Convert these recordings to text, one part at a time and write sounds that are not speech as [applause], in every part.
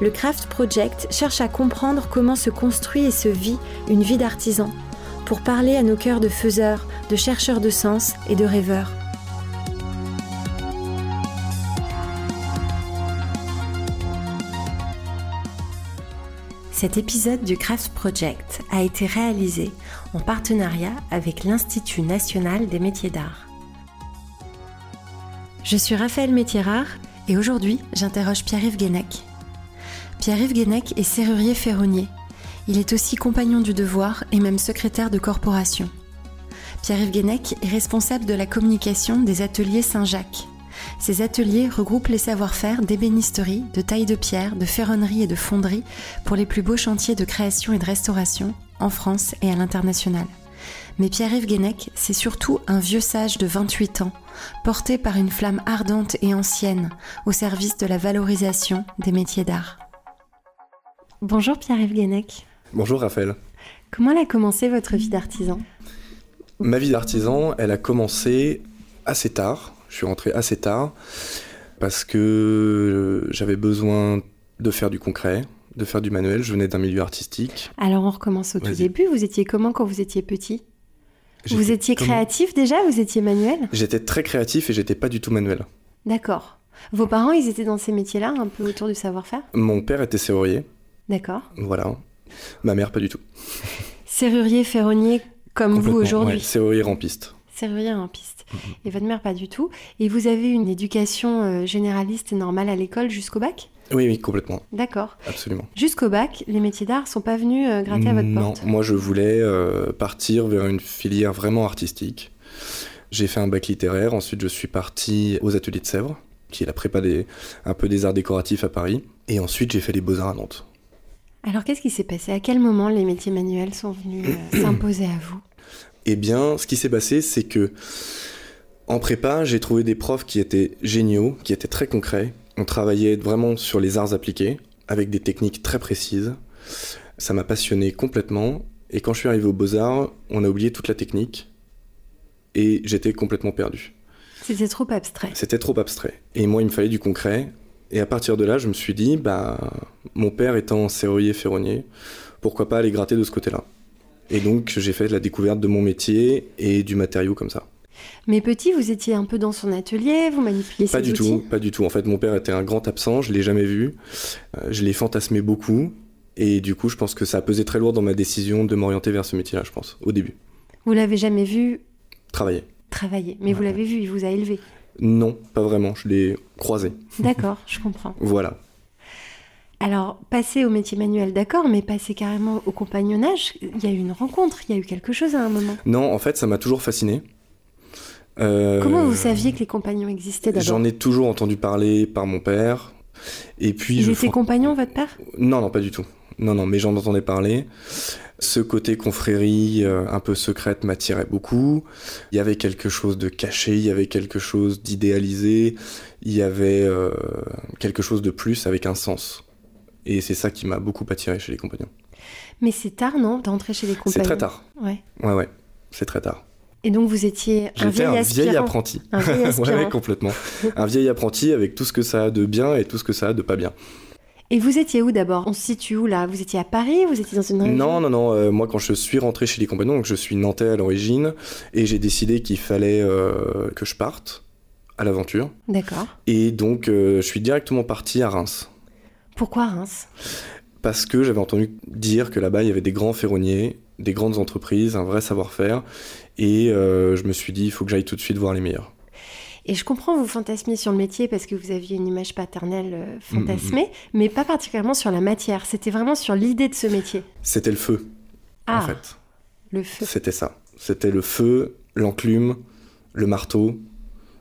le Craft Project cherche à comprendre comment se construit et se vit une vie d'artisan pour parler à nos cœurs de faiseurs, de chercheurs de sens et de rêveurs. Cet épisode du Craft Project a été réalisé en partenariat avec l'Institut national des métiers d'art. Je suis Raphaël Métierard et aujourd'hui j'interroge Pierre-Yves Guénec. Pierre-Yves Guénec est serrurier ferronnier il est aussi compagnon du devoir et même secrétaire de corporation. Pierre-Yves Guénec est responsable de la communication des ateliers Saint-Jacques. Ces ateliers regroupent les savoir-faire d'ébénisterie, de taille de pierre, de ferronnerie et de fonderie pour les plus beaux chantiers de création et de restauration en France et à l'international. Mais Pierre-Yves Guénec, c'est surtout un vieux sage de 28 ans, porté par une flamme ardente et ancienne au service de la valorisation des métiers d'art. Bonjour Pierre-Yves Guénec. Bonjour Raphaël. Comment a commencé votre vie d'artisan? Ma vie d'artisan, elle a commencé assez tard. Je suis rentré assez tard parce que j'avais besoin de faire du concret, de faire du manuel. Je venais d'un milieu artistique. Alors on recommence au tout début. Vous étiez comment quand vous étiez petit? Vous étiez créatif déjà? Vous étiez manuel? J'étais très créatif et j'étais pas du tout manuel. D'accord. Vos parents, ils étaient dans ces métiers-là, un peu autour du savoir-faire? Mon père était serrurier. D'accord. Voilà. Ma mère, pas du tout. Serrurier, ferronnier, comme vous aujourd'hui. Ouais, serrurier rampiste. Serrurier rampiste. Mm-hmm. Et votre mère, pas du tout. Et vous avez une éducation euh, généraliste et normale à l'école jusqu'au bac? Oui, oui, complètement. D'accord. Absolument. Jusqu'au bac, les métiers d'art sont pas venus euh, gratter à votre porte? Non, moi je voulais euh, partir vers une filière vraiment artistique. J'ai fait un bac littéraire, ensuite je suis parti aux ateliers de Sèvres, qui est la prépa des, un peu des arts décoratifs à Paris, et ensuite j'ai fait les beaux-arts à Nantes. Alors qu'est-ce qui s'est passé? À quel moment les métiers manuels sont venus euh, [clears throat] s'imposer à vous? Eh bien, ce qui s'est passé, c'est que en prépa, j'ai trouvé des profs qui étaient géniaux, qui étaient très concrets. On travaillait vraiment sur les arts appliqués, avec des techniques très précises. Ça m'a passionné complètement. Et quand je suis arrivé aux beaux-arts, on a oublié toute la technique. Et j'étais complètement perdu. C'était trop abstrait. C'était trop abstrait. Et moi, il me fallait du concret. Et à partir de là, je me suis dit, bah, mon père étant serrurier ferronnier, pourquoi pas aller gratter de ce côté-là Et donc, j'ai fait la découverte de mon métier et du matériau comme ça. Mais petit, vous étiez un peu dans son atelier, vous manipuliez Pas du tout, pas du tout. En fait, mon père était un grand absent, je l'ai jamais vu. Euh, je l'ai fantasmé beaucoup. Et du coup, je pense que ça a pesé très lourd dans ma décision de m'orienter vers ce métier-là, je pense, au début. Vous l'avez jamais vu Travailler. Travailler. Mais vous l'avez vu, il vous a élevé non, pas vraiment. Je l'ai croisé. D'accord, je comprends. [laughs] voilà. Alors, passer au métier manuel, d'accord, mais passer carrément au compagnonnage, il y a eu une rencontre, il y a eu quelque chose à un moment? Non, en fait, ça m'a toujours fasciné. Euh, Comment vous saviez que les compagnons existaient d'abord? J'en ai toujours entendu parler par mon père. Et puis. Il était compagnon, votre père? Non, non, pas du tout. Non, non, mais j'en entendais parler. Ce côté confrérie euh, un peu secrète m'attirait beaucoup. Il y avait quelque chose de caché, il y avait quelque chose d'idéalisé, il y avait euh, quelque chose de plus avec un sens. Et c'est ça qui m'a beaucoup attiré chez les compagnons. Mais c'est tard, non, d'entrer chez les compagnons C'est très tard. Ouais. Ouais, ouais, c'est très tard. Et donc vous étiez un vieil, un vieil apprenti. Un vieil [laughs] ouais, complètement. un vieil apprenti avec tout ce que ça a de bien et tout ce que ça a de pas bien. Et vous étiez où d'abord? On se situe où là? Vous étiez à Paris? Vous étiez dans une région? Non, non, non. Euh, moi, quand je suis rentré chez les compagnons, donc je suis nantais à l'origine, et j'ai décidé qu'il fallait euh, que je parte à l'aventure. D'accord. Et donc, euh, je suis directement parti à Reims. Pourquoi Reims? Parce que j'avais entendu dire que là-bas, il y avait des grands ferronniers, des grandes entreprises, un vrai savoir-faire, et je me suis dit, il faut que j'aille tout de suite voir les meilleurs. Et je comprends vous fantasmer sur le métier parce que vous aviez une image paternelle euh, fantasmée, mm-hmm. mais pas particulièrement sur la matière. C'était vraiment sur l'idée de ce métier. C'était le feu, ah, en fait. Le feu. C'était ça. C'était le feu, l'enclume, le marteau.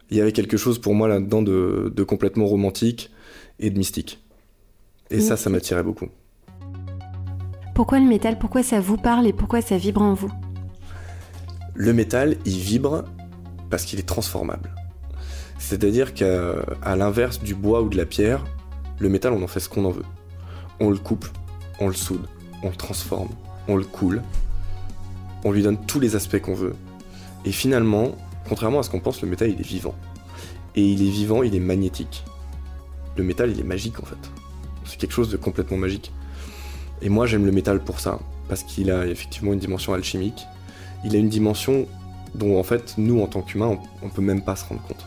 Il y avait quelque chose pour moi là-dedans de, complètement romantique et de mystique. Et ça, ça m'attirait beaucoup. Pourquoi le métal? Pourquoi ça vous parle et pourquoi ça vibre en vous? Le métal, il vibre parce qu'il est transformable. C'est-à-dire qu'à l'inverse du bois ou de la pierre, le métal, on en fait ce qu'on en veut. On le coupe, on le soude, on le transforme, on le coule, on lui donne tous les aspects qu'on veut. Et finalement, contrairement à ce qu'on pense, le métal, il est vivant. Et il est vivant, il est magnétique. Le métal, il est magique en fait. C'est quelque chose de complètement magique. Et moi, j'aime le métal pour ça, parce qu'il a effectivement une dimension alchimique. Il a une dimension dont en fait, nous, en tant qu'humains, on, on peut même pas se rendre compte.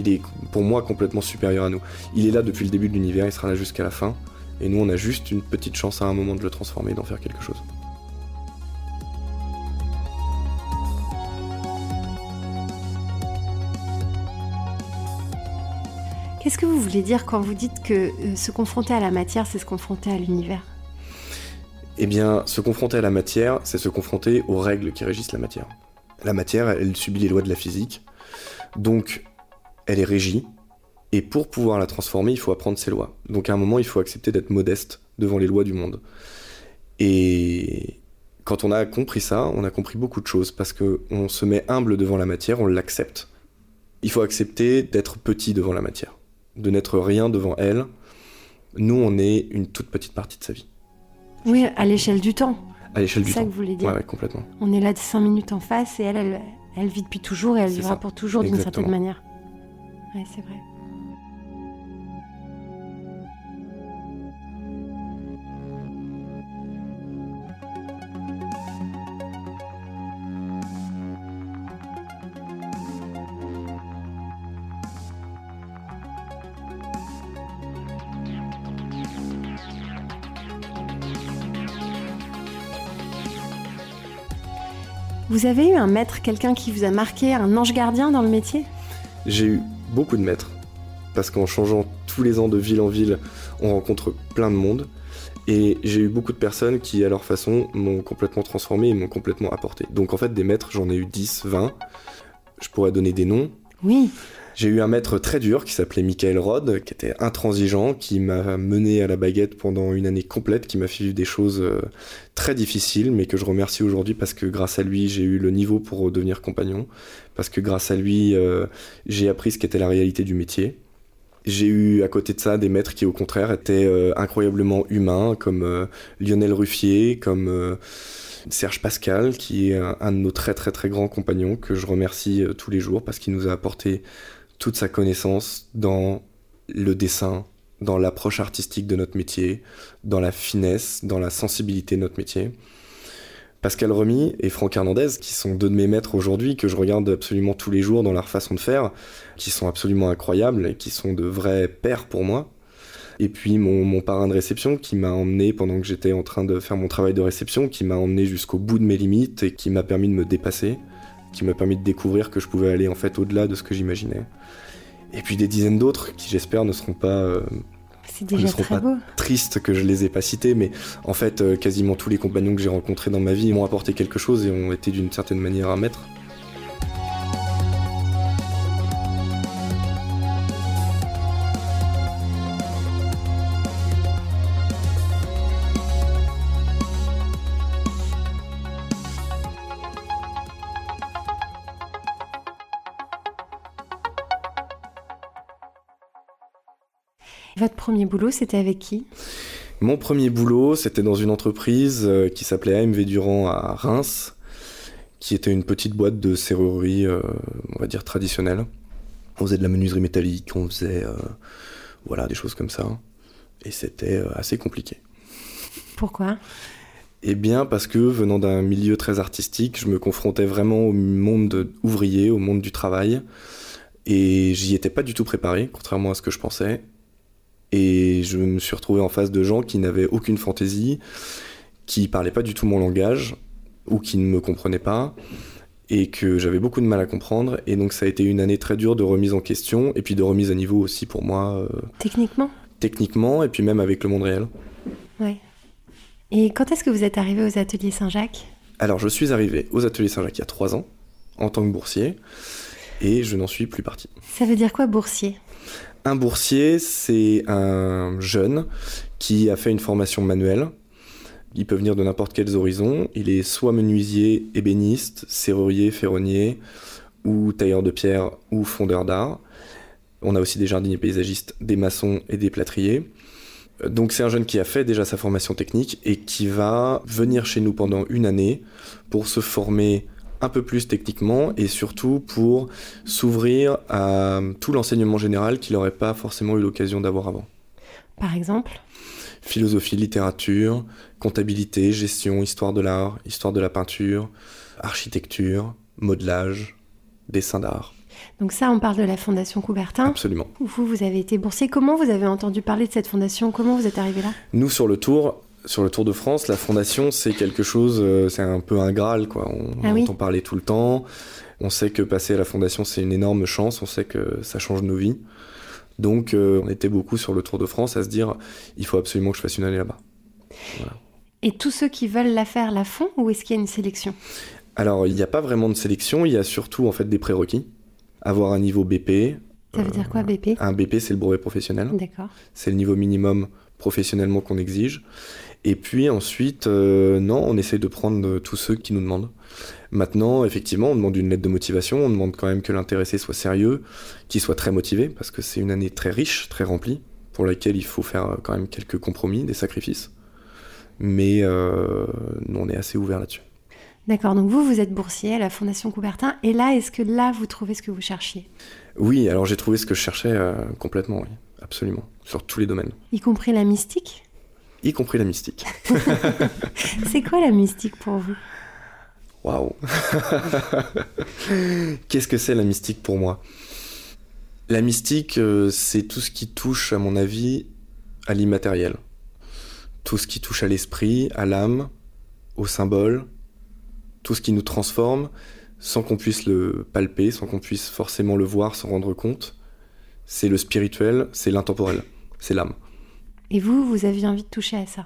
Il est pour moi complètement supérieur à nous. Il est là depuis le début de l'univers, il sera là jusqu'à la fin. Et nous, on a juste une petite chance à un moment de le transformer, d'en faire quelque chose. Qu'est-ce que vous voulez dire quand vous dites que euh, se confronter à la matière, c'est se confronter à l'univers? Eh bien, se confronter à la matière, c'est se confronter aux règles qui régissent la matière. La matière, elle subit les lois de la physique, donc elle est régie, et pour pouvoir la transformer, il faut apprendre ses lois. Donc à un moment, il faut accepter d'être modeste devant les lois du monde. Et quand on a compris ça, on a compris beaucoup de choses, parce qu'on se met humble devant la matière, on l'accepte. Il faut accepter d'être petit devant la matière de n'être rien devant elle. Nous, on est une toute petite partie de sa vie. Oui, à l'échelle du temps. À l'échelle du temps. C'est ça que vous voulez dire. Ouais, complètement. On est là de 5 minutes en face et elle, elle, vit depuis toujours et elle vivra pour toujours d'une certaine manière. Ouais, c'est vrai. Vous avez eu un maître, quelqu'un qui vous a marqué, un ange gardien dans le métier? J'ai eu beaucoup de maîtres, parce qu'en changeant tous les ans de ville en ville, on rencontre plein de monde. Et j'ai eu beaucoup de personnes qui, à leur façon, m'ont complètement transformé et m'ont complètement apporté. Donc en fait, des maîtres, j'en ai eu 10, 20. Je pourrais donner des noms. Oui. J'ai eu un maître très dur qui s'appelait Michael Rod, qui était intransigeant, qui m'a mené à la baguette pendant une année complète, qui m'a fait vivre des choses euh, très difficiles, mais que je remercie aujourd'hui parce que grâce à lui, j'ai eu le niveau pour devenir compagnon, parce que grâce à lui, euh, j'ai appris ce qu'était la réalité du métier. J'ai eu à côté de ça des maîtres qui au contraire étaient euh, incroyablement humains, comme Lionel Ruffier, comme... Serge Pascal, qui est un, de nos très très très grands compagnons, que je remercie tous les jours parce qu'il nous a apporté toute sa connaissance dans le dessin, dans l'approche artistique de notre métier, dans la finesse, dans la sensibilité de notre métier. Pascal Remy et Franck Hernandez, qui sont deux de mes maîtres aujourd'hui, que je regarde absolument tous les jours dans leur façon de faire, qui sont absolument incroyables et qui sont de vrais pères pour moi. Et puis mon, mon parrain de réception qui m'a emmené pendant que j'étais en train de faire mon travail de réception, qui m'a emmené jusqu'au bout de mes limites et qui m'a permis de me dépasser qui m'a permis de découvrir que je pouvais aller en fait au-delà de ce que j'imaginais. Et puis des dizaines d'autres qui j'espère ne seront pas euh, déjà ne seront pas tristes que je les ai pas cités, mais en fait euh, quasiment tous les compagnons que j'ai rencontrés dans ma vie m'ont apporté quelque chose et ont été d'une certaine manière un maître. Premier boulot, c'était avec qui? Mon premier boulot, c'était dans une entreprise euh, qui s'appelait AMV Durand à Reims, qui était une petite boîte de serrurerie, euh, on va dire traditionnelle. On faisait de la menuiserie métallique, on faisait euh, voilà des choses comme ça, et c'était assez compliqué. Pourquoi? Eh bien, parce que venant d'un milieu très artistique, je me confrontais vraiment au monde ouvrier, au monde du travail, et j'y étais pas du tout préparé, contrairement à ce que je pensais. Et je me suis retrouvé en face de gens qui n'avaient aucune fantaisie, qui parlaient pas du tout mon langage, ou qui ne me comprenaient pas, et que j'avais beaucoup de mal à comprendre. Et donc ça a été une année très dure de remise en question, et puis de remise à niveau aussi pour moi. Euh, techniquement? Techniquement, et puis même avec le monde réel. Ouais. Et quand est-ce que vous êtes arrivé aux Ateliers Saint-Jacques? Alors je suis arrivé aux Ateliers Saint-Jacques il y a trois ans, en tant que boursier, et je n'en suis plus parti. Ça veut dire quoi boursier? Un boursier, c'est un jeune qui a fait une formation manuelle Il peut venir de n'importe quels horizons. Il est soit menuisier, ébéniste, serrurier, ferronnier, ou tailleur de pierre, ou fondeur d'art. On a aussi des jardiniers paysagistes, des maçons et des plâtriers. Donc c'est un jeune qui a fait déjà sa formation technique et qui va venir chez nous pendant une année pour se former un peu plus techniquement et surtout pour s'ouvrir à tout l'enseignement général qu'il n'aurait pas forcément eu l'occasion d'avoir avant. Par exemple? Philosophie, littérature, comptabilité, gestion, histoire de l'art, histoire de la peinture, architecture, modelage, dessin d'art. Donc ça, on parle de la Fondation Coubertin. Absolument. Vous, vous avez été boursier. Comment vous avez entendu parler de cette fondation? Comment vous êtes arrivé là? Nous, sur le tour, sur le Tour de France, la fondation, c'est quelque chose, euh, c'est un peu un graal, quoi. On, Ah oui. entend parler tout le temps. On sait que passer à la fondation, c'est une énorme chance. On sait que ça change nos vies. Donc, euh, on était beaucoup sur le Tour de France à se dire, il faut absolument que je fasse une année là-bas. Et tous ceux qui veulent la faire la font ou est-ce qu'il y a une sélection? Alors, il n'y a pas vraiment de sélection. Il y a surtout en fait des prérequis. Avoir un niveau BP. Ça veut dire quoi, BP Un BP, c'est le brevet professionnel. D'accord. C'est le niveau minimum professionnellement qu'on exige. Et puis ensuite, euh, non, on essaye de prendre euh, tous ceux qui nous demandent. Maintenant, effectivement, on demande une lettre de motivation, on demande quand même que l'intéressé soit sérieux, qu'il soit très motivé, parce que c'est une année très riche, très remplie, pour laquelle il faut faire euh, quand même quelques compromis, des sacrifices. Mais euh, nous, on est assez ouvert là-dessus. D'accord, donc vous, vous êtes boursier à la Fondation Coubertin. Et là, est-ce que là, vous trouvez ce que vous cherchiez? Oui, alors j'ai trouvé ce que je cherchais euh, complètement, oui, absolument, sur tous les domaines, Y compris la mystique? Y compris la mystique. [laughs] C'est quoi la mystique pour vous? Waouh Qu'est-ce que c'est la mystique pour moi? La mystique, euh, c'est tout ce qui touche, à mon avis, à l'immatériel. Tout ce qui touche à l'esprit, à l'âme, au symbole, tout ce qui nous transforme sans qu'on puisse le palper, sans qu'on puisse forcément le voir, s'en rendre compte. C'est le spirituel, c'est l'intemporel, c'est l'âme. Et vous, vous aviez envie de toucher à ça,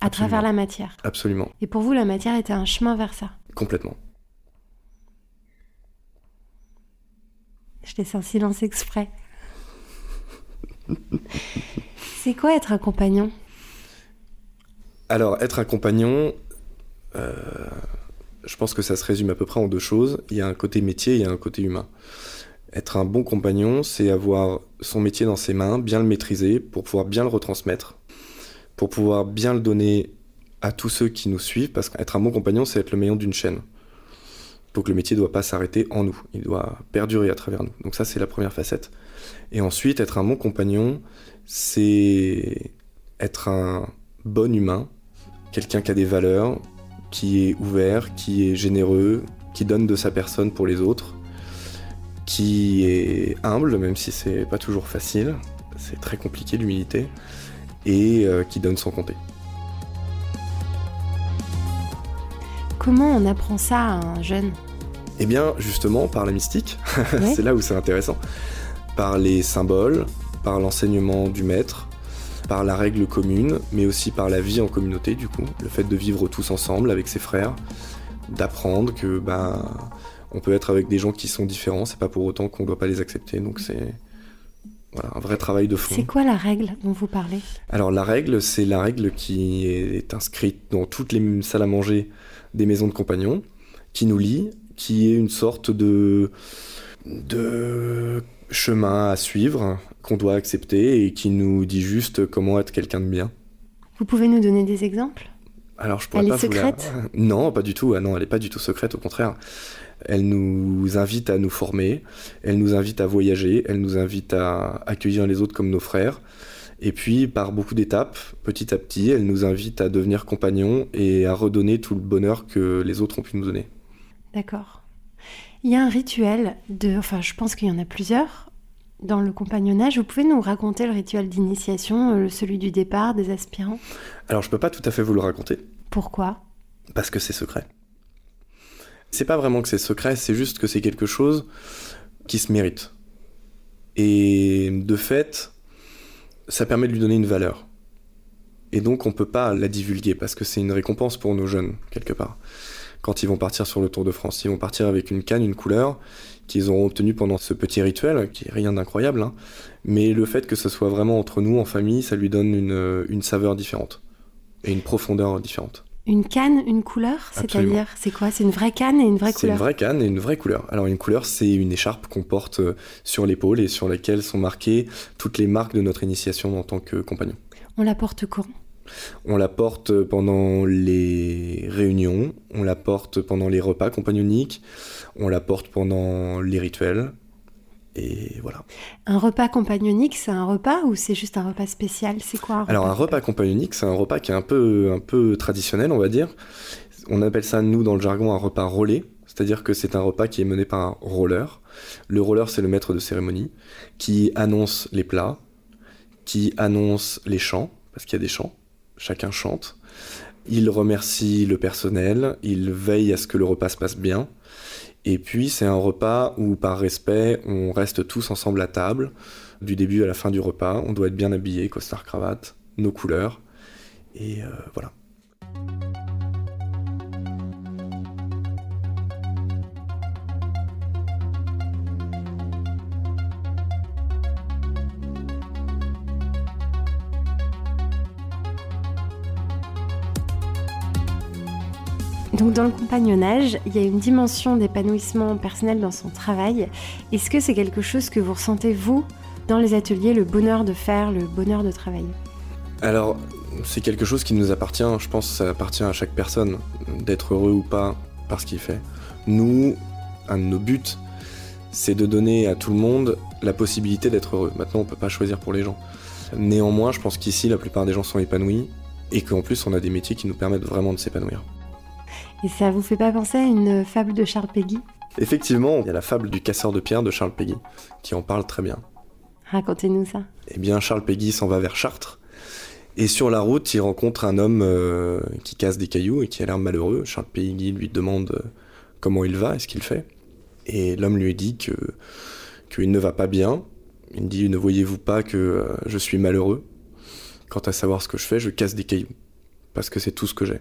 à Absolument. travers la matière. Absolument, Et pour vous, la matière était un chemin vers ça. complètement. Je laisse un silence exprès. [laughs] C'est quoi être un compagnon? Alors, être un compagnon, euh, je pense que ça se résume à peu près en deux choses. Il y a un côté métier et il y a un côté humain. Être un bon compagnon, c'est avoir son métier dans ses mains, bien le maîtriser pour pouvoir bien le retransmettre, pour pouvoir bien le donner à tous ceux qui nous suivent, parce qu'être un bon compagnon, c'est être le maillon d'une chaîne. Donc le métier ne doit pas s'arrêter en nous, il doit perdurer à travers nous. Donc ça, c'est la première facette. Et ensuite, être un bon compagnon, c'est être un bon humain, quelqu'un qui a des valeurs, qui est ouvert, qui est généreux, qui donne de sa personne pour les autres, qui est humble, même si c'est pas toujours facile, c'est très compliqué l'humilité, et euh, qui donne sans compter. Comment on apprend ça à un jeune? Eh bien, justement, par la mystique, [laughs] Ouais. c'est là où c'est intéressant. Par les symboles, par l'enseignement du maître, par la règle commune, mais aussi par la vie en communauté, du coup. Le fait de vivre tous ensemble avec ses frères, d'apprendre que ben, on peut être avec des gens qui sont différents, c'est pas pour autant qu'on doit pas les accepter. Donc c'est voilà, un vrai travail de fond. C'est quoi la règle dont vous parlez? Alors la règle, c'est la règle qui est inscrite dans toutes les salles à manger des maisons de compagnons, qui nous lie, qui est une sorte de, de chemin à suivre qu'on doit accepter et qui nous dit juste comment être quelqu'un de bien. Vous pouvez nous donner des exemples? Alors je pourrais Elle pas est la- secrète? Non, pas du tout. Ah non, elle est pas du tout secrète. Au contraire, elle nous invite à nous former. Elle nous invite à voyager. Elle nous invite à accueillir les autres comme nos frères. Et puis, par beaucoup d'étapes, petit à petit, elle nous invite à devenir compagnons et à redonner tout le bonheur que les autres ont pu nous donner. D'accord. Il y a un rituel de. Enfin, je pense qu'il y en a plusieurs dans le compagnonnage. Vous pouvez nous raconter le rituel d'initiation, euh, celui du départ des aspirants? Alors, je peux pas tout à fait vous le raconter Pourquoi? Parce que c'est secret. C'est pas vraiment que c'est secret, c'est juste que c'est quelque chose qui se mérite. Et de fait, ça permet de lui donner une valeur. Et donc on peut pas la divulguer parce que c'est une récompense pour nos jeunes, quelque part. Quand ils vont partir sur le Tour de France, ils vont partir avec une canne, une couleur qu'ils auront obtenue pendant ce petit rituel, qui est rien d'incroyable. hein. Mais le fait que ce soit vraiment entre nous, en famille, ça lui donne une, une saveur différente et une profondeur différente. Une canne, une couleur C'est-à-dire, c'est quoi? C'est une vraie canne et une vraie couleur C'est une vraie canne et une vraie couleur. Alors, une couleur, c'est une écharpe qu'on porte euh, sur l'épaule et sur laquelle sont marquées toutes les marques de notre initiation en tant que compagnon. On la porte quand? On la porte pendant les réunions, on la porte pendant les repas compagnoniques, on la porte pendant les rituels, et voilà. Un repas compagnonique, c'est un repas ou c'est juste un repas spécial? C'est quoi Alors un repas compagnonique, c'est un repas qui est un peu, un peu traditionnel, on va dire. On appelle ça, nous, dans le jargon, un repas rollé. C'est-à-dire que c'est un repas qui est mené par un roller. Le roller, c'est le maître de cérémonie, qui annonce les plats, qui annonce les chants, parce qu'il y a des chants, chacun chante. Il remercie le personnel, il veille à ce que le repas se passe bien, et puis c'est un repas où par respect on reste tous ensemble à table, du début à la fin du repas. On doit être bien habillé, costard cravate, nos couleurs. Et euh, voilà. Donc dans le compagnonnage, il y a une dimension d'épanouissement personnel dans son travail. Est-ce que c'est quelque chose que vous ressentez, vous, dans les ateliers, le bonheur de faire, le bonheur de travailler? Alors, c'est quelque chose qui nous appartient, je pense que ça appartient à chaque personne, d'être heureux ou pas par ce qu'il fait. Nous, un de nos buts, c'est de donner à tout le monde la possibilité d'être heureux. Maintenant, on ne peut pas choisir pour les gens. Néanmoins, je pense qu'ici, la plupart des gens sont épanouis et qu'en plus, on a des métiers qui nous permettent vraiment de s'épanouir. Et ça vous fait pas penser à une fable de Charles Péguy Effectivement, il y a la fable du casseur de pierre de Charles Péguy, qui en parle très bien. Racontez-nous ça. Eh bien, Charles Péguy s'en va vers Chartres. Et sur la route, il rencontre un homme euh, qui casse des cailloux et qui a l'air malheureux. Charles Péguy lui demande euh, comment il va et ce qu'il fait? Et l'homme lui dit que qu'il ne va pas bien. Il dit Ne voyez-vous pas que euh, je suis malheureux? Quant à savoir ce que je fais, je casse des cailloux. Parce que c'est tout ce que j'ai.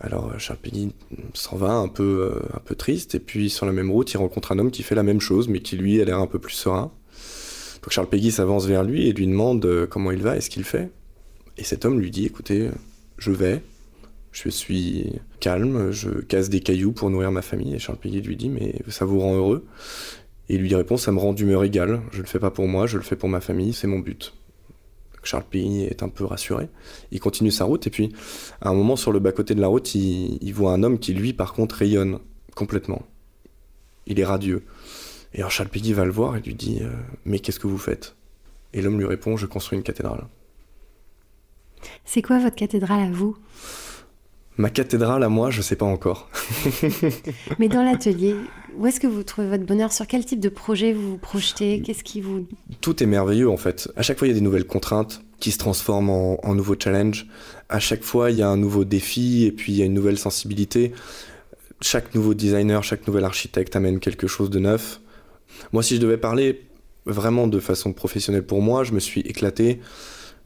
Alors euh, Charles Peggy s'en va un peu, euh, un peu triste, et puis sur la même route, il rencontre un homme qui fait la même chose, mais qui lui a l'air un peu plus serein. Donc Charles Peggy s'avance vers lui et lui demande euh, comment il va et ce qu'il fait. Et cet homme lui dit, écoutez, je vais, je suis calme, je casse des cailloux pour nourrir ma famille. Et Charles Peggy lui dit, mais ça vous rend heureux? Et il lui répond, ça me rend d'humeur égale, je le fais pas pour moi, je le fais pour ma famille, c'est mon but. Charles Pigny est un peu rassuré. Il continue sa route et puis à un moment sur le bas-côté de la route, il, voit un homme qui lui par contre rayonne complètement. Il est radieux. Et alors Charles Pigny va le voir et lui dit euh, Mais qu'est-ce que vous faites? Et l'homme lui répond Je construis une cathédrale. C'est quoi votre cathédrale à vous? Ma cathédrale à moi, je sais pas encore. Mais dans l'atelier, où est-ce que vous trouvez votre bonheur? Sur quel type de projet vous vous projetez? Qu'est-ce qui vous... Tout est merveilleux en fait. À chaque fois, il y a des nouvelles contraintes qui se transforment en, en nouveaux challenges. À chaque fois, il y a un nouveau défi et puis il y a une nouvelle sensibilité. Chaque nouveau designer, chaque nouvel architecte amène quelque chose de neuf. Moi, si je devais parler vraiment de façon professionnelle pour moi, je me suis éclaté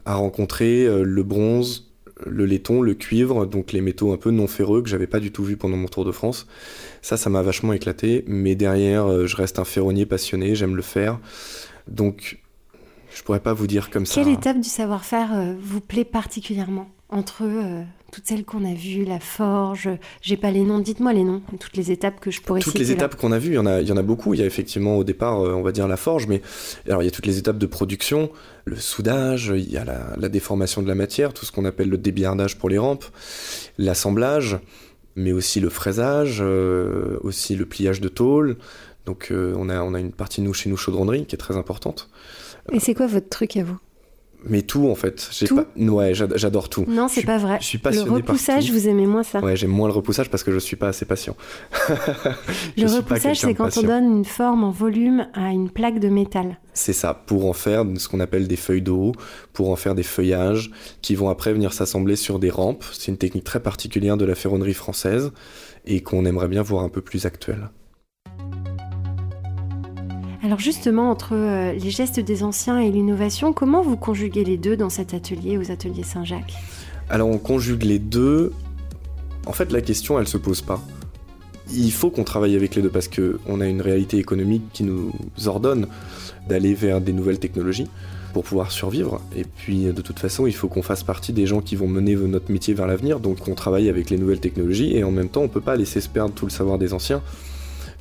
à rencontrer euh, le bronze, le laiton, le cuivre, donc les métaux un peu non ferreux que j'avais pas du tout vu pendant mon tour de France. Ça, ça m'a vachement éclaté, mais derrière, euh, je reste un ferronnier passionné, j'aime le faire. Donc, je pourrais pas vous dire comme ça. Quelle étape du savoir-faire euh, vous plaît particulièrement? Entre euh, toutes celles qu'on a vues, la forge, j'ai pas les noms, dites-moi les noms, toutes les étapes que je pourrais toutes citer. Toutes les étapes qu'on a vues, il y, en a, il y en a beaucoup. Il y a effectivement au départ, euh, on va dire la forge, mais alors il y a toutes les étapes de production, le soudage, il y a la, déformation de la matière, tout ce qu'on appelle le débillardage pour les rampes, l'assemblage, mais aussi le fraisage, euh, aussi le pliage de tôle. Donc euh, on, a, on a une partie nous chez nous chaudronnerie qui est très importante. Et c'est quoi votre truc à vous? Mais tout en fait. Tout pas... Ouais, j'adore tout. Non, c'est pas vrai. Je suis passionné Le repoussage, vous aimez moins ça Ouais, j'aime moins le repoussage parce que je suis pas assez patient. [laughs] le repoussage, c'est quand on donne une forme en volume à une plaque de métal. C'est ça, pour en faire ce qu'on appelle des feuilles d'eau, pour en faire des feuillages qui vont après venir s'assembler sur des rampes. C'est une technique très particulière de la ferronnerie française et qu'on aimerait bien voir un peu plus actuelle. Alors justement, entre euh, les gestes des anciens et l'innovation, comment vous conjuguez les deux dans cet atelier, aux ateliers Saint-Jacques? Alors on conjugue les deux. En fait, la question, elle se pose pas. Il faut qu'on travaille avec les deux parce qu'on a une réalité économique qui nous ordonne d'aller vers des nouvelles technologies. pour pouvoir survivre. Et puis de toute façon, il faut qu'on fasse partie des gens qui vont mener notre métier vers l'avenir, donc on travaille avec les nouvelles technologies et en même temps, on peut pas laisser se perdre tout le savoir des anciens.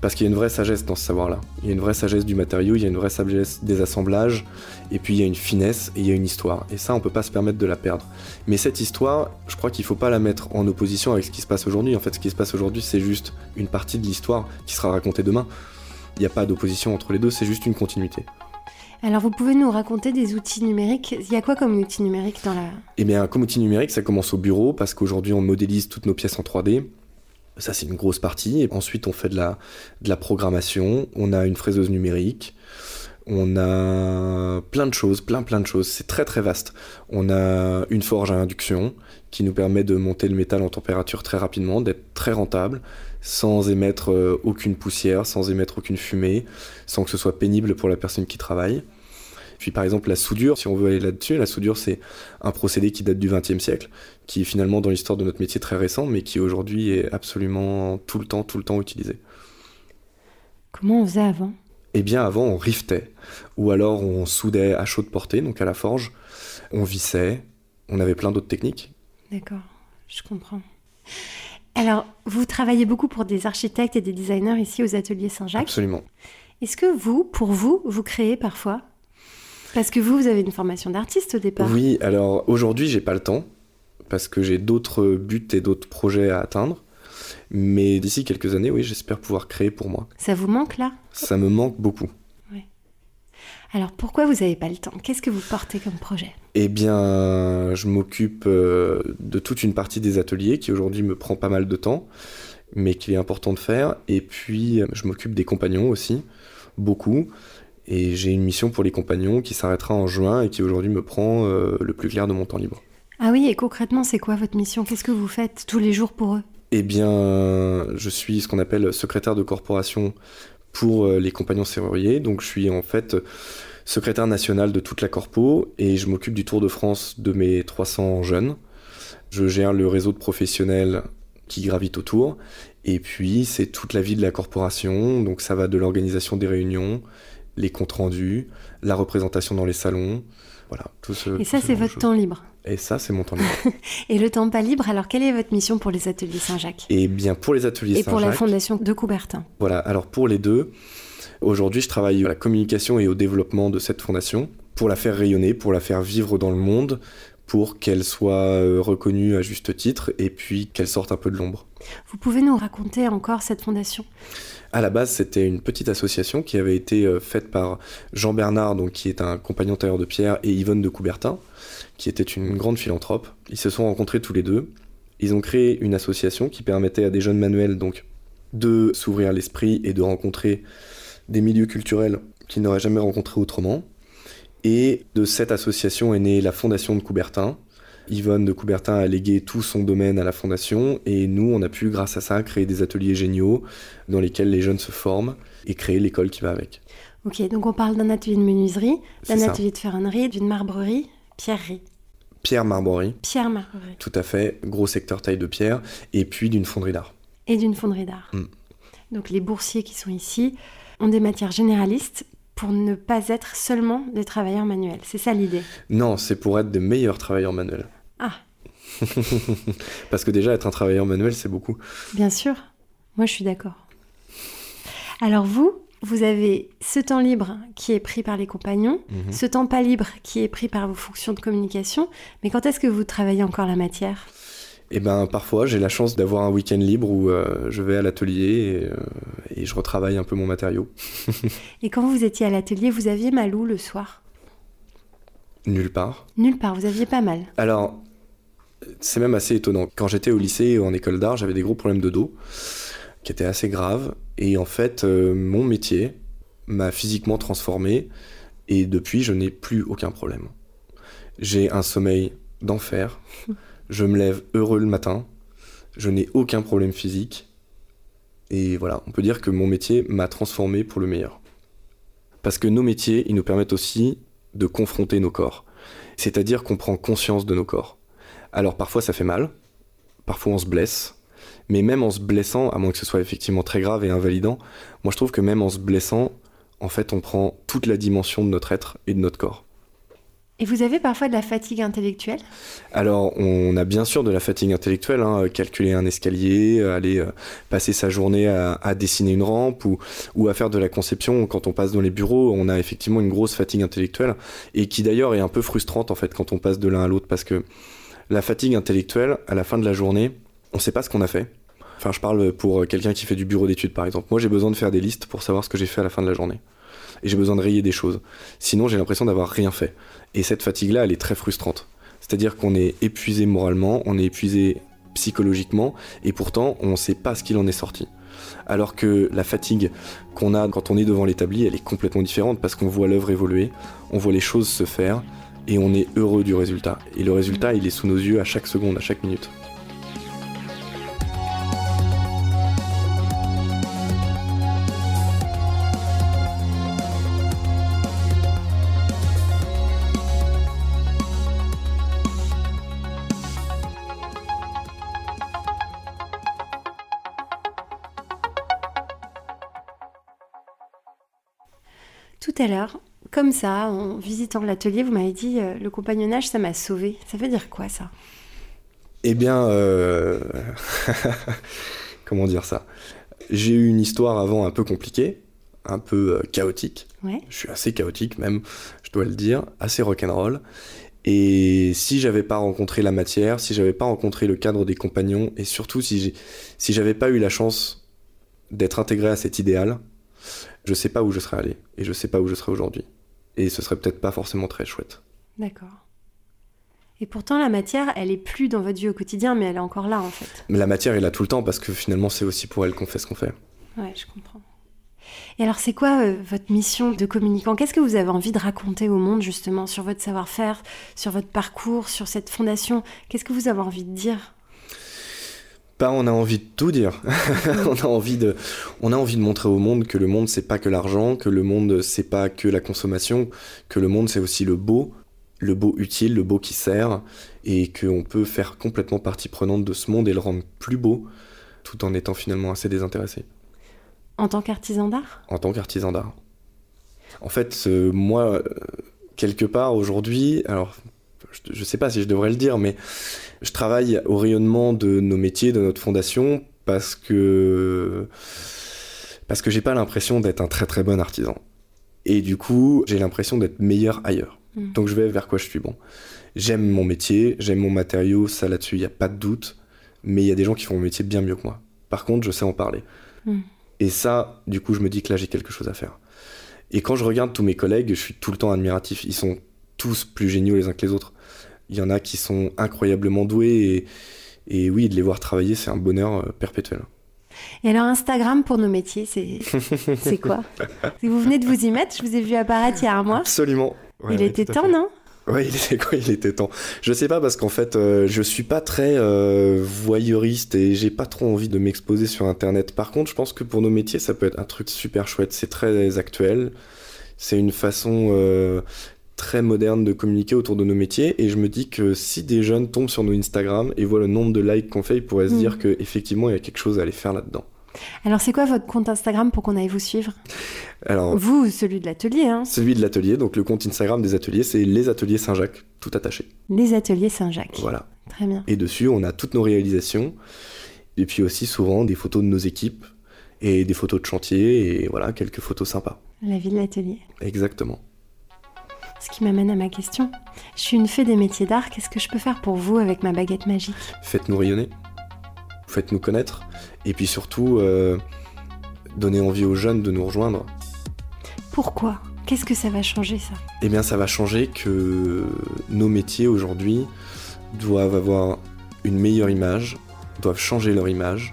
Parce qu'il y a une vraie sagesse dans ce savoir-là. Il y a une vraie sagesse du matériau, il y a une vraie sagesse des assemblages, et puis il y a une finesse et il y a une histoire. Et ça, on peut pas se permettre de la perdre. Mais cette histoire, je crois qu'il faut pas la mettre en opposition avec ce qui se passe aujourd'hui. En fait, ce qui se passe aujourd'hui, c'est juste une partie de l'histoire qui sera racontée demain. Il n'y a pas d'opposition entre les deux, c'est juste une continuité. Alors vous pouvez nous raconter des outils numériques Il y a quoi comme outil numérique dans la... Eh bien, comme outil numérique, ça commence au bureau parce qu'aujourd'hui on modélise toutes nos pièces en 3D. Ça, c'est une grosse partie. Ensuite, on fait de la, de la programmation. On a une fraiseuse numérique. On a plein de choses, plein plein de choses. C'est très très vaste. On a une forge à induction qui nous permet de monter le métal en température très rapidement, d'être très rentable, sans émettre euh, aucune poussière, sans émettre aucune fumée, sans que ce soit pénible pour la personne qui travaille. Puis par exemple la soudure, si on veut aller là-dessus, la soudure c'est un procédé qui date du XXe siècle, qui est finalement dans l'histoire de notre métier très récent, mais qui aujourd'hui est absolument tout le temps, tout le temps utilisé. Comment on faisait avant? Eh bien avant on riftait, ou alors on soudait à chaude portée, donc à la forge, on vissait, on avait plein d'autres techniques. D'accord, je comprends. Alors, vous travaillez beaucoup pour des architectes et des designers ici aux ateliers Saint-Jacques. Absolument. Est-ce que vous, pour vous, vous créez parfois? Parce que vous, vous avez une formation d'artiste au départ. Oui, alors aujourd'hui, j'ai pas le temps parce que j'ai d'autres buts et d'autres projets à atteindre. Mais d'ici quelques années, oui, j'espère pouvoir créer pour moi. Ça vous manque là? Ça me manque beaucoup. Oui. Alors pourquoi vous n'avez pas le temps? Qu'est-ce que vous portez comme projet? Eh bien, je m'occupe euh, de toute une partie des ateliers qui aujourd'hui me prend pas mal de temps, mais qu'il est important de faire. Et puis, je m'occupe des compagnons aussi, beaucoup. Et j'ai une mission pour les compagnons qui s'arrêtera en juin et qui aujourd'hui me prend euh, le plus clair de mon temps libre. Ah oui, et concrètement, c'est quoi votre mission? Qu'est-ce que vous faites tous les jours pour eux? Eh bien, je suis ce qu'on appelle secrétaire de corporation pour euh, les compagnons serruriers. Donc je suis en fait secrétaire national de toute la corpo et je m'occupe du Tour de France de mes 300 jeunes. Je gère le réseau de professionnels qui gravitent autour. Et puis, c'est toute la vie de la corporation. Donc, ça va de l'organisation des réunions, les comptes rendus, la représentation dans les salons. Voilà, tout ce, Et ça, c'est votre temps libre Et ça, c'est mon temps libre. [laughs] et le temps pas libre, alors quelle est votre mission pour les ateliers Saint-Jacques? Eh bien, pour les ateliers Saint-Jacques. Et pour la fondation de Coubertin. Voilà, alors pour les deux, aujourd'hui, je travaille à la communication et au développement de cette fondation pour la faire rayonner, pour la faire vivre dans le monde, pour qu'elle soit euh, reconnue à juste titre et puis qu'elle sorte un peu de l'ombre. Vous pouvez nous raconter encore cette fondation? À la base, c'était une petite association qui avait été euh, faite par Jean Bernard, qui est un compagnon tailleur de pierre, et Yvonne de Coubertin, qui était une grande philanthrope. Ils se sont rencontrés tous les deux. Ils ont créé une association qui permettait à des jeunes manuels donc de s'ouvrir l'esprit et de rencontrer des milieux culturels qu'ils n'auraient jamais rencontrés autrement. Et de cette association est née la Fondation de Coubertin, Yvonne de Coubertin a légué tout son domaine à la fondation et nous, on a pu, grâce à ça, créer des ateliers géniaux dans lesquels les jeunes se forment et créer l'école qui va avec. Ok, donc on parle d'un atelier de menuiserie, d'un atelier de ferronnerie, d'une marbrerie, pierrerie. Pierre marbrerie. Pierre marbrerie. Tout à fait, gros secteur taille de pierre, et puis d'une fonderie d'art. Et d'une fonderie d'art. Mm. Donc les boursiers qui sont ici ont des matières généralistes pour ne pas être seulement des travailleurs manuels. C'est ça l'idée? Non, c'est pour être des meilleurs travailleurs manuels. Ah [laughs] Parce que déjà, être un travailleur manuel, c'est beaucoup. Bien sûr. Moi, je suis d'accord. Alors vous, vous avez ce temps libre qui est pris par les compagnons, mhm. ce temps pas libre qui est pris par vos fonctions de communication, mais quand est-ce que vous travaillez encore la matière? Eh ben parfois j'ai la chance d'avoir un week-end libre où euh, je vais à l'atelier euh, et, je retravaille un peu mon matériau. [laughs] et quand vous étiez à l'atelier, vous aviez mal où le soir? Nulle part. Nulle part, vous aviez pas mal. Alors c'est même assez étonnant. Quand j'étais au lycée ou en école d'art, j'avais des gros problèmes de dos qui étaient assez graves et en fait euh, mon métier m'a physiquement transformé et depuis je n'ai plus aucun problème. J'ai un sommeil d'enfer. [laughs] Je me lève heureux le matin. Je n'ai aucun problème physique. Et voilà, on peut dire que mon métier m'a transformé pour le meilleur. Parce que nos métiers, ils nous permettent aussi de confronter nos corps. C'est-à-dire qu'on prend conscience de nos corps. Alors parfois ça fait mal, parfois on se blesse, mais même en se blessant, à moins que ce soit effectivement très grave et invalidant, moi je trouve que même en se blessant, en fait on prend toute la dimension de notre être et de notre corps. Et vous avez parfois de la fatigue intellectuelle? Alors, on a bien sûr de la fatigue intellectuelle, hein, calculer un escalier, aller euh, passer sa journée à, dessiner une rampe ou, ou, à faire de la conception. Quand on passe dans les bureaux, on a effectivement une grosse fatigue intellectuelle et qui d'ailleurs est un peu frustrante en fait quand on passe de l'un à l'autre parce que la fatigue intellectuelle, à la fin de la journée, on ne sait pas ce qu'on a fait. Enfin, je parle pour quelqu'un qui fait du bureau d'études par exemple. Moi, j'ai besoin de faire des listes pour savoir ce que j'ai fait à la fin de la journée et j'ai besoin de rayer des choses. Sinon, j'ai l'impression d'avoir rien fait. Et cette fatigue-là, elle est très frustrante. C'est-à-dire qu'on est épuisé moralement, on est épuisé psychologiquement, et pourtant, on ne sait pas ce qu'il en est sorti. Alors que la fatigue qu'on a quand on est devant l'établi, elle est complètement différente parce qu'on voit l'œuvre évoluer, on voit les choses se faire, et on est heureux du résultat. Et le résultat, il est sous nos yeux à chaque seconde, à chaque minute. Tout à l'heure, comme ça, en visitant l'atelier, vous m'avez dit euh, le compagnonnage, ça m'a sauvé. Ça veut dire quoi ça? Eh bien, euh, [laughs] comment dire ça? J'ai eu une histoire avant un peu compliquée, un peu euh, chaotique. Je suis assez chaotique même, je dois le dire, assez rock'n'roll. Et si j'avais pas rencontré la matière, si j'avais pas rencontré le cadre des compagnons, et surtout si si j'avais pas eu la chance d'être intégré à cet idéal, je sais pas où je serais allé et je sais pas où je serais aujourd'hui. Et ce serait peut-être pas forcément très chouette. D'accord. Et pourtant, la matière, elle est plus dans votre vie au quotidien, mais elle est encore là en fait. La matière est là tout le temps parce que finalement, c'est aussi pour elle qu'on fait ce qu'on fait. Ouais, je comprends. Et alors, c'est quoi euh, votre mission de communicant? Qu'est-ce que vous avez envie de raconter au monde justement sur votre savoir-faire, sur votre parcours, sur cette fondation? Qu'est-ce que vous avez envie de dire? On a envie de tout dire. [laughs] on a envie de, on a envie de montrer au monde que le monde c'est pas que l'argent, que le monde c'est pas que la consommation, que le monde c'est aussi le beau, le beau utile, le beau qui sert, et qu'on peut faire complètement partie prenante de ce monde et le rendre plus beau, tout en étant finalement assez désintéressé. En tant qu'artisan d'art? En tant qu'artisan d'art. En fait, moi, euh, quelque part aujourd'hui, alors je ne sais pas si je devrais le dire, mais je travaille au rayonnement de nos métiers, de notre fondation, parce que parce que j'ai pas l'impression d'être un très très bon artisan. Et du coup, j'ai l'impression d'être meilleur ailleurs. Hmm. Donc je vais vers quoi je suis bon. J'aime mon métier, j'aime mon matériau, ça là-dessus, il n'y a pas de doute. Mais il y a des gens qui font mon métier bien mieux que moi. Par contre, je sais en parler. Hmm. Et ça, du coup, je me dis que là, j'ai quelque chose à faire. Et quand je regarde tous mes collègues, je suis tout le temps admiratif. Ils sont tous plus géniaux les uns que les autres. Il y en a qui sont incroyablement doués et, oui, de les voir travailler, c'est un bonheur euh, perpétuel. Et alors Instagram pour nos métiers, c'est [laughs] quoi? Vous venez de vous y mettre, je vous ai vu apparaître il y a un mois. Absolument. il était temps, non? Oui, il était quoi? Il était temps. Je sais pas parce qu'en fait, euh, je suis pas très euh, voyeuriste et j'ai pas trop envie de m'exposer sur Internet. Par contre, je pense que pour nos métiers, ça peut être un truc super chouette. C'est très actuel. C'est une façon très moderne de communiquer autour de nos métiers et je me dis que si des jeunes tombent sur nos Instagram et voient le nombre de likes qu'on fait, ils pourraient se dire mm. qu'effectivement il y a quelque chose à aller faire là-dedans. Alors c'est quoi votre compte Instagram pour qu'on aille vous suivre? Alors vous, celui de l'atelier, hein Celui de l'atelier, donc le compte Instagram des ateliers, c'est les ateliers Saint-Jacques, tout attaché. Les ateliers Saint-Jacques. Voilà. Très bien. Et dessus, on a toutes nos réalisations et puis aussi souvent des photos de nos équipes et des photos de chantier et voilà quelques photos sympas. La vie de l'atelier. Exactement. Ce qui m'amène à ma question. Je suis une fée des métiers d'art, qu'est-ce que je peux faire pour vous avec ma baguette magique? Faites-nous rayonner, faites-nous connaître, et puis surtout, euh, donnez envie aux jeunes de nous rejoindre. Pourquoi? Qu'est-ce que ça va changer ça? Eh bien ça va changer que nos métiers aujourd'hui doivent avoir une meilleure image, doivent changer leur image,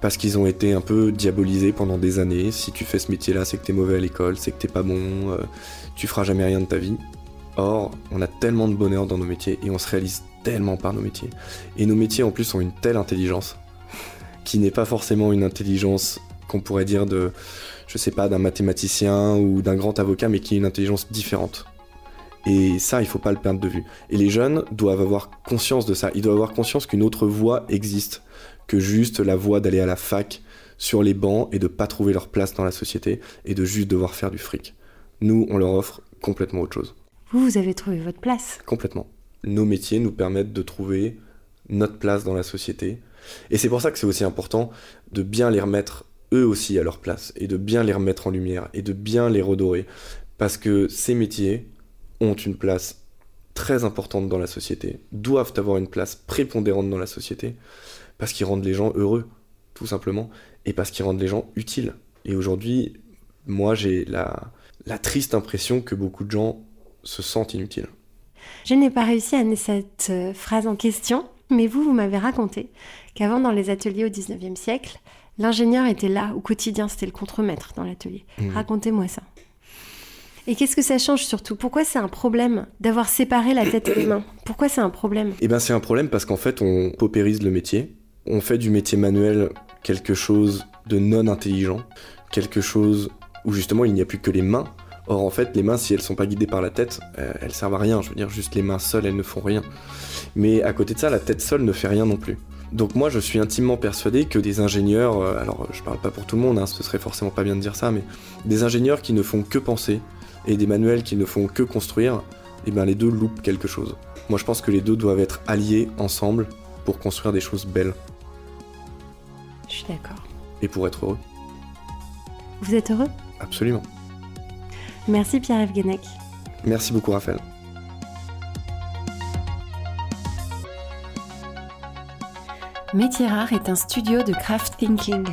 parce qu'ils ont été un peu diabolisés pendant des années. Si tu fais ce métier-là, c'est que t'es mauvais à l'école, c'est que t'es pas bon, euh, tu feras jamais rien de ta vie. Or, on a tellement de bonheur dans nos métiers et on se réalise tellement par nos métiers. Et nos métiers en plus ont une telle intelligence [laughs] qui n'est pas forcément une intelligence qu'on pourrait dire de, je sais pas, d'un mathématicien ou d'un grand avocat, mais qui est une intelligence différente. Et ça, il faut pas le perdre de vue. Et les jeunes doivent avoir conscience de ça. Ils doivent avoir conscience qu'une autre voie existe que juste la voie d'aller à la fac sur les bancs et de pas trouver leur place dans la société et de juste devoir faire du fric. Nous, on leur offre complètement autre chose. Vous, vous avez trouvé votre place. Complètement. Nos métiers nous permettent de trouver notre place dans la société. Et c'est pour ça que c'est aussi important de bien les remettre eux aussi à leur place et de bien les remettre en lumière et de bien les redorer. Parce que ces métiers ont une place très importante dans la société, doivent avoir une place prépondérante dans la société, parce qu'ils rendent les gens heureux, tout simplement, et parce qu'ils rendent les gens utiles. Et aujourd'hui, moi, j'ai la, la triste impression que beaucoup de gens se sentent inutiles. Je n'ai pas réussi à amener cette euh, phrase en question, mais vous, vous m'avez raconté qu'avant, dans les ateliers au 19e siècle, l'ingénieur était là au quotidien, c'était le contremaître dans l'atelier. Mmh. Racontez-moi ça. Et qu'est-ce que ça change surtout? Pourquoi c'est un problème d'avoir séparé la tête et les mains? Pourquoi c'est un problème? Eh bien, c'est un problème parce qu'en fait, on paupérise le métier. On fait du métier manuel quelque chose de non intelligent, quelque chose où justement il n'y a plus que les mains. Or, en fait, les mains, si elles sont pas guidées par la tête, euh, elles servent à rien. Je veux dire, juste les mains seules, elles ne font rien. Mais à côté de ça, la tête seule ne fait rien non plus. Donc moi, je suis intimement persuadé que des ingénieurs, euh, alors je parle pas pour tout le monde, hein, ce serait forcément pas bien de dire ça, mais des ingénieurs qui ne font que penser et des manuels qui ne font que construire, eh ben les deux loupent quelque chose. Moi, je pense que les deux doivent être alliés ensemble pour construire des choses belles Je suis d'accord. et pour être heureux. Vous êtes heureux? Absolument. Merci Pierre-Yves Guenec. Merci beaucoup, Raphaël. Métier Rare est un studio de craft thinking.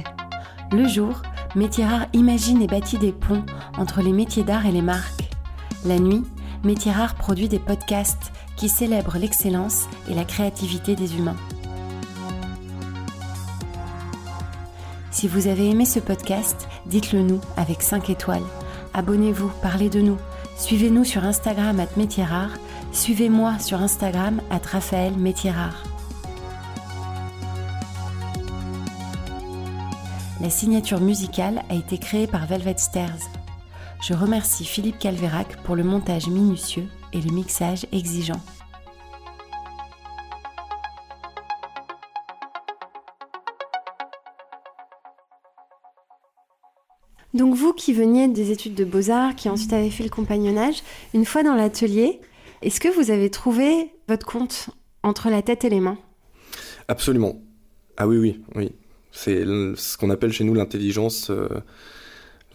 Le jour, Métier Rare imagine et bâtit des ponts entre les métiers d'art et les marques. La nuit, Métier Rare produit des podcasts qui célèbrent l'excellence et la créativité des humains. Si vous avez aimé ce podcast, dites-le nous avec 5 étoiles. Abonnez-vous, parlez de nous. Suivez-nous sur Instagram at Métier Rare. Suivez-moi sur Instagram at Raphaël Métier Rare. La signature musicale a été créée par Velvet Stairs. Je remercie Philippe Calvérac pour le montage minutieux et le mixage exigeant. Donc vous qui veniez des études de beaux-arts, qui ensuite avez fait le compagnonnage, une fois dans l'atelier, est-ce que vous avez trouvé votre compte entre la tête et les mains? Absolument. Ah oui, oui, oui. C'est ce qu'on appelle chez nous l'intelligence, euh,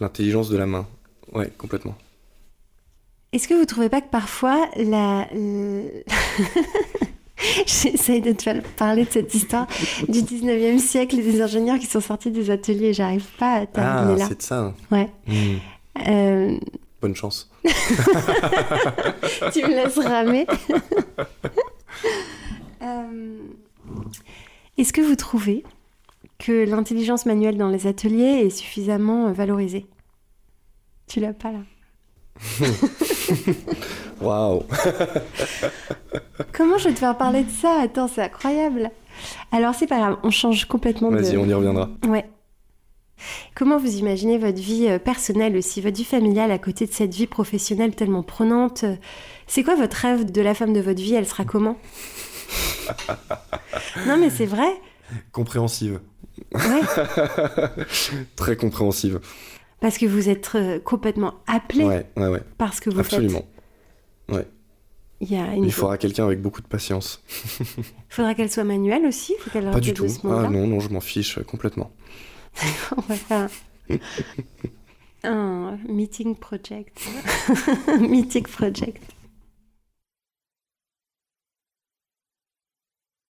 l'intelligence de la main. Ouais, complètement. Est-ce que vous trouvez pas que parfois la... [laughs] [laughs] J'essaye de te parler de cette histoire du 19e siècle et des ingénieurs qui sont sortis des ateliers. J'arrive pas à terminer Ah, là. c'est de ça. Ouais. Hmm. Euh, Bonne chance. [laughs] [laughs] tu me laisses ramer. Euh, Est-ce que vous trouvez que l'intelligence manuelle dans les ateliers est suffisamment valorisée? Tu l'as pas là? [laughs] Waouh. [laughs] Comment je vais te faire parler de ça? Attends, c'est incroyable. Alors c'est pas grave, on change complètement de... Vas-y, on y reviendra. Ouais. Comment vous imaginez votre vie euh, personnelle aussi, votre vie familiale à côté de cette vie professionnelle tellement prenante C'est quoi votre rêve de la femme de votre vie? Elle sera comment? [laughs] Non mais c'est vrai. Compréhensive. Ouais. Très compréhensive. Parce que vous êtes euh, complètement appelé Ouais, ouais, ouais. par ce que vous Absolument. faites. Il y a une... Il faudra quelqu'un avec beaucoup de patience. [laughs] faudra qu'elle soit manuelle aussi. Faut Pas du tout. Ah non, non, je m'en fiche euh, complètement. [laughs] On va faire [laughs] un meeting project. meeting project.